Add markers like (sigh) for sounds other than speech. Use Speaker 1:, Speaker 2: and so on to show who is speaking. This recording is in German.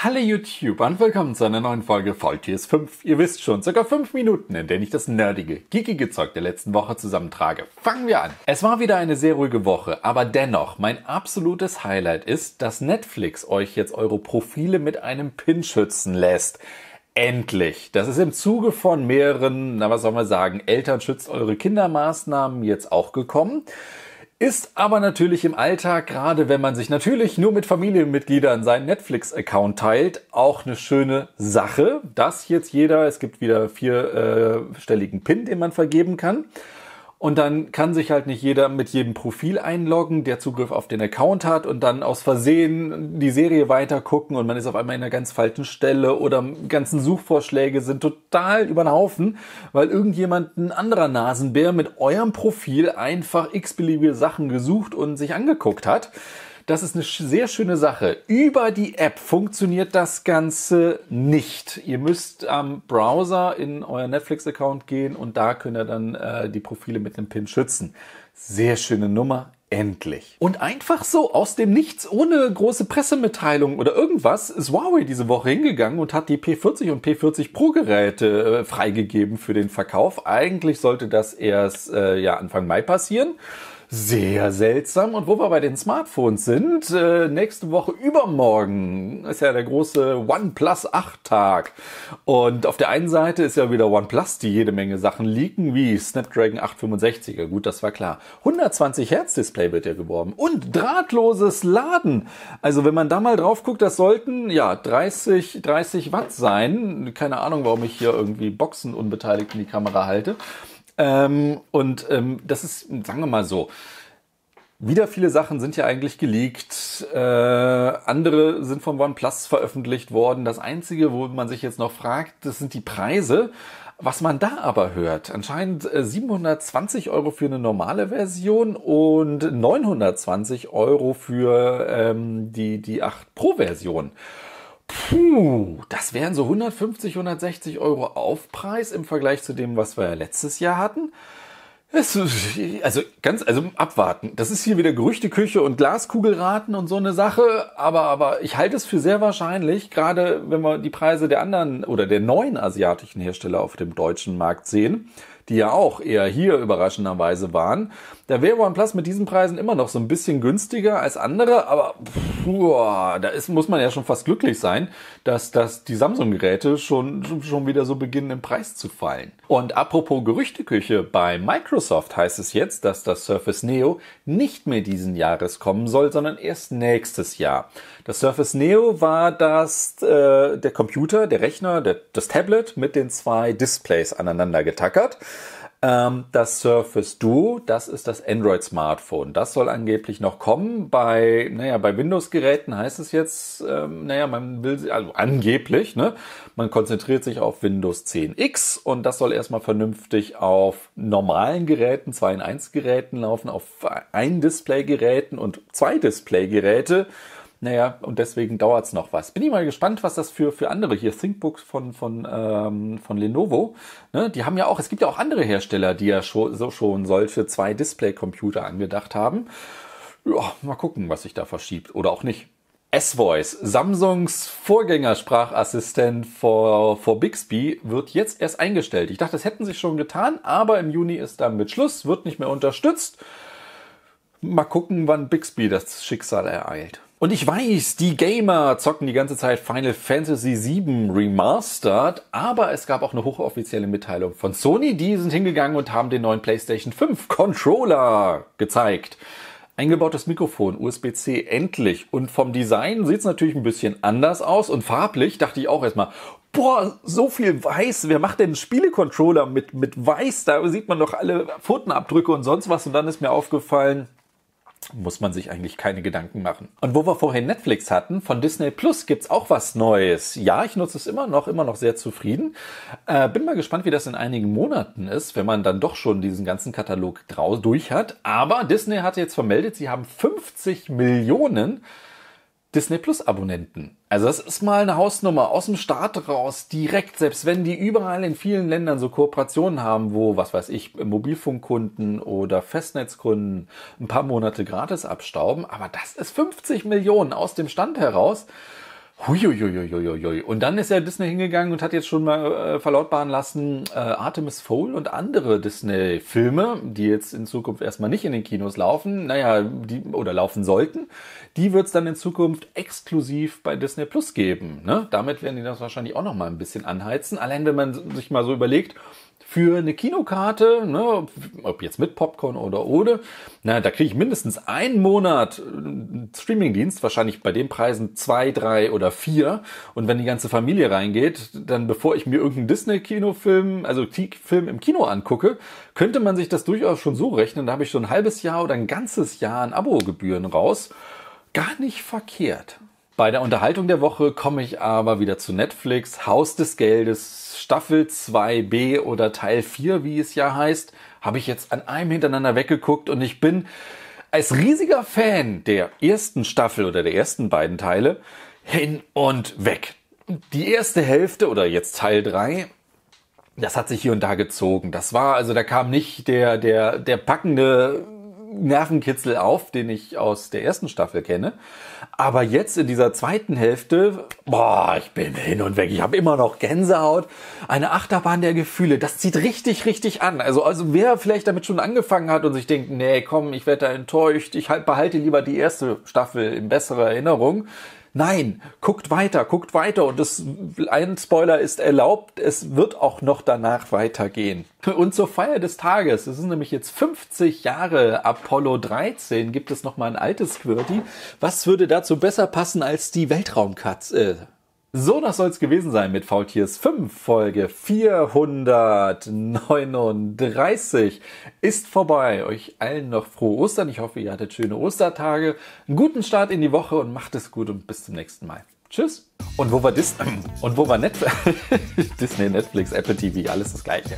Speaker 1: Hallo YouTube und willkommen zu einer neuen Folge Faultiers 5. Ihr wisst schon, circa 5 Minuten, in denen ich das nerdige, geekige Zeug der letzten Woche zusammentrage. Fangen wir an. Es war wieder eine sehr ruhige Woche, aber dennoch, mein absolutes Highlight ist, dass Netflix euch jetzt eure Profile mit einem Pin schützen lässt. Endlich. Das ist im Zuge von mehreren, na was soll man sagen, Eltern schützt eure Kindermaßnahmen jetzt auch gekommen. Ist aber natürlich im Alltag, gerade wenn man sich natürlich nur mit Familienmitgliedern seinen Netflix-Account teilt, auch eine schöne Sache, dass jetzt jeder, es gibt wieder vierstelligen PIN, den man vergeben kann. Und dann kann sich halt nicht jeder mit jedem Profil einloggen, der Zugriff auf den Account hat und dann aus Versehen die Serie weiter gucken und man ist auf einmal in einer ganz falschen Stelle oder ganzen Suchvorschläge sind total über den Haufen, weil irgendjemand ein anderer Nasenbär mit eurem Profil einfach x-beliebige Sachen gesucht und sich angeguckt hat. Das ist eine sehr schöne Sache. Über die App funktioniert das Ganze nicht. Ihr müsst am Browser in euer Netflix-Account gehen und da könnt ihr dann äh, die Profile mit dem PIN schützen. Sehr schöne Nummer. Endlich. Und einfach so aus dem Nichts, ohne große Pressemitteilung oder irgendwas, ist Huawei diese Woche hingegangen und hat die P40 und P40 Pro Geräte äh, freigegeben für den Verkauf. Eigentlich sollte das erst äh, ja Anfang Mai passieren. Sehr seltsam. Und wo wir bei den Smartphones sind, äh, nächste Woche übermorgen ist ja der große OnePlus 8 Tag. Und auf der einen Seite ist ja wieder OnePlus, die jede Menge Sachen liegen, wie Snapdragon 865er. Gut, das war klar. 120 Hertz Display wird ja geworben. Und drahtloses Laden. Also wenn man da mal drauf guckt, das sollten ja 30, 30 Watt sein. Keine Ahnung, warum ich hier irgendwie Boxen unbeteiligt in die Kamera halte. Ähm, und ähm, das ist, sagen wir mal so, wieder viele Sachen sind ja eigentlich geleakt. Äh, andere sind von OnePlus veröffentlicht worden. Das Einzige, wo man sich jetzt noch fragt, das sind die Preise. Was man da aber hört, anscheinend 720 äh, Euro für eine normale Version und 920 Euro für ähm, die, die 8 Pro Version. Puh, das wären so 150, 160 Euro Aufpreis im Vergleich zu dem, was wir ja letztes Jahr hatten. also ganz, also abwarten. Das ist hier wieder Gerüchteküche und Glaskugelraten und so eine Sache. Aber, aber ich halte es für sehr wahrscheinlich, gerade wenn wir die Preise der anderen oder der neuen asiatischen Hersteller auf dem deutschen Markt sehen, die ja auch eher hier überraschenderweise waren. Da wäre OnePlus mit diesen Preisen immer noch so ein bisschen günstiger als andere, aber puh, da ist, muss man ja schon fast glücklich sein, dass, dass die Samsung-Geräte schon, schon wieder so beginnen im Preis zu fallen. Und apropos Gerüchteküche, bei Microsoft heißt es jetzt, dass das Surface Neo nicht mehr diesen Jahres kommen soll, sondern erst nächstes Jahr. Das Surface Neo war das, äh, der Computer, der Rechner, der, das Tablet mit den zwei Displays aneinander getackert. Ähm, das Surface Duo, das ist das Android-Smartphone. Das soll angeblich noch kommen. Bei, naja, bei Windows-Geräten heißt es jetzt, ähm, naja, man will, also angeblich, ne, man konzentriert sich auf Windows 10X und das soll erstmal vernünftig auf normalen Geräten, 2 in 1 Geräten laufen, auf ein Display-Geräten und zwei Display-Geräte naja, und deswegen dauert's noch was. Bin ich mal gespannt, was das für, für andere hier, ThinkBooks von, von, ähm, von Lenovo, ne, die haben ja auch, es gibt ja auch andere Hersteller, die ja schon, so schon solche zwei Display-Computer angedacht haben. Ja, mal gucken, was sich da verschiebt oder auch nicht. S-Voice, Samsungs Vorgängersprachassistent vor, vor Bixby, wird jetzt erst eingestellt. Ich dachte, das hätten sie schon getan, aber im Juni ist damit Schluss, wird nicht mehr unterstützt. Mal gucken, wann Bixby das Schicksal ereilt. Und ich weiß, die Gamer zocken die ganze Zeit Final Fantasy VII Remastered, aber es gab auch eine hochoffizielle Mitteilung von Sony. Die sind hingegangen und haben den neuen PlayStation 5 Controller gezeigt. Eingebautes Mikrofon, USB-C, endlich. Und vom Design sieht es natürlich ein bisschen anders aus und farblich dachte ich auch erstmal, boah, so viel weiß, wer macht denn einen Spielecontroller mit, mit weiß? Da sieht man doch alle Pfotenabdrücke und sonst was. Und dann ist mir aufgefallen, muss man sich eigentlich keine Gedanken machen. Und wo wir vorhin Netflix hatten, von Disney Plus gibt's auch was Neues. Ja, ich nutze es immer noch, immer noch sehr zufrieden. Äh, bin mal gespannt, wie das in einigen Monaten ist, wenn man dann doch schon diesen ganzen Katalog durch hat. Aber Disney hat jetzt vermeldet, sie haben 50 Millionen Disney Plus Abonnenten. Also das ist mal eine Hausnummer aus dem Staat raus, direkt, selbst wenn die überall in vielen Ländern so Kooperationen haben, wo, was weiß ich, Mobilfunkkunden oder Festnetzkunden ein paar Monate gratis abstauben, aber das ist 50 Millionen aus dem Stand heraus. Huiuiuiuiui. Und dann ist ja Disney hingegangen und hat jetzt schon mal äh, verlautbaren lassen, äh, Artemis Fowl und andere Disney-Filme, die jetzt in Zukunft erstmal nicht in den Kinos laufen, naja, die oder laufen sollten, die wird es dann in Zukunft exklusiv bei Disney Plus geben. Ne? Damit werden die das wahrscheinlich auch noch mal ein bisschen anheizen. Allein wenn man sich mal so überlegt, für eine Kinokarte, ne, ob jetzt mit Popcorn oder ohne, na, da kriege ich mindestens einen Monat äh, Streamingdienst, wahrscheinlich bei den Preisen zwei, drei oder vier. Und wenn die ganze Familie reingeht, dann bevor ich mir irgendeinen Disney-Kinofilm, also Film im Kino angucke, könnte man sich das durchaus schon so rechnen. Da habe ich schon ein halbes Jahr oder ein ganzes Jahr an Abogebühren raus. Gar nicht verkehrt. Bei der Unterhaltung der Woche komme ich aber wieder zu Netflix, Haus des Geldes, Staffel 2b oder Teil 4, wie es ja heißt, habe ich jetzt an einem hintereinander weggeguckt und ich bin als riesiger Fan der ersten Staffel oder der ersten beiden Teile hin und weg. Die erste Hälfte oder jetzt Teil 3 das hat sich hier und da gezogen. Das war, also da kam nicht der, der, der packende Nervenkitzel auf, den ich aus der ersten Staffel kenne. Aber jetzt in dieser zweiten Hälfte, boah, ich bin hin und weg. Ich habe immer noch Gänsehaut. Eine Achterbahn der Gefühle. Das zieht richtig, richtig an. Also, also wer vielleicht damit schon angefangen hat und sich denkt, nee, komm, ich werde da enttäuscht. Ich halt behalte lieber die erste Staffel in besserer Erinnerung. Nein, guckt weiter, guckt weiter und das, ein Spoiler ist erlaubt, es wird auch noch danach weitergehen. Und zur Feier des Tages, es sind nämlich jetzt 50 Jahre Apollo 13, gibt es noch mal ein altes Quirty. Was würde dazu besser passen als die Weltraumkatze? Äh, so, das soll es gewesen sein mit Faultiers 5. Folge 439 ist vorbei. Euch allen noch frohe Ostern. Ich hoffe, ihr hattet schöne Ostertage. Einen guten Start in die Woche und macht es gut und bis zum nächsten Mal. Tschüss. Und wo war Disney? Und wo war Netflix? (laughs) Disney, Netflix, Apple TV, alles das gleiche.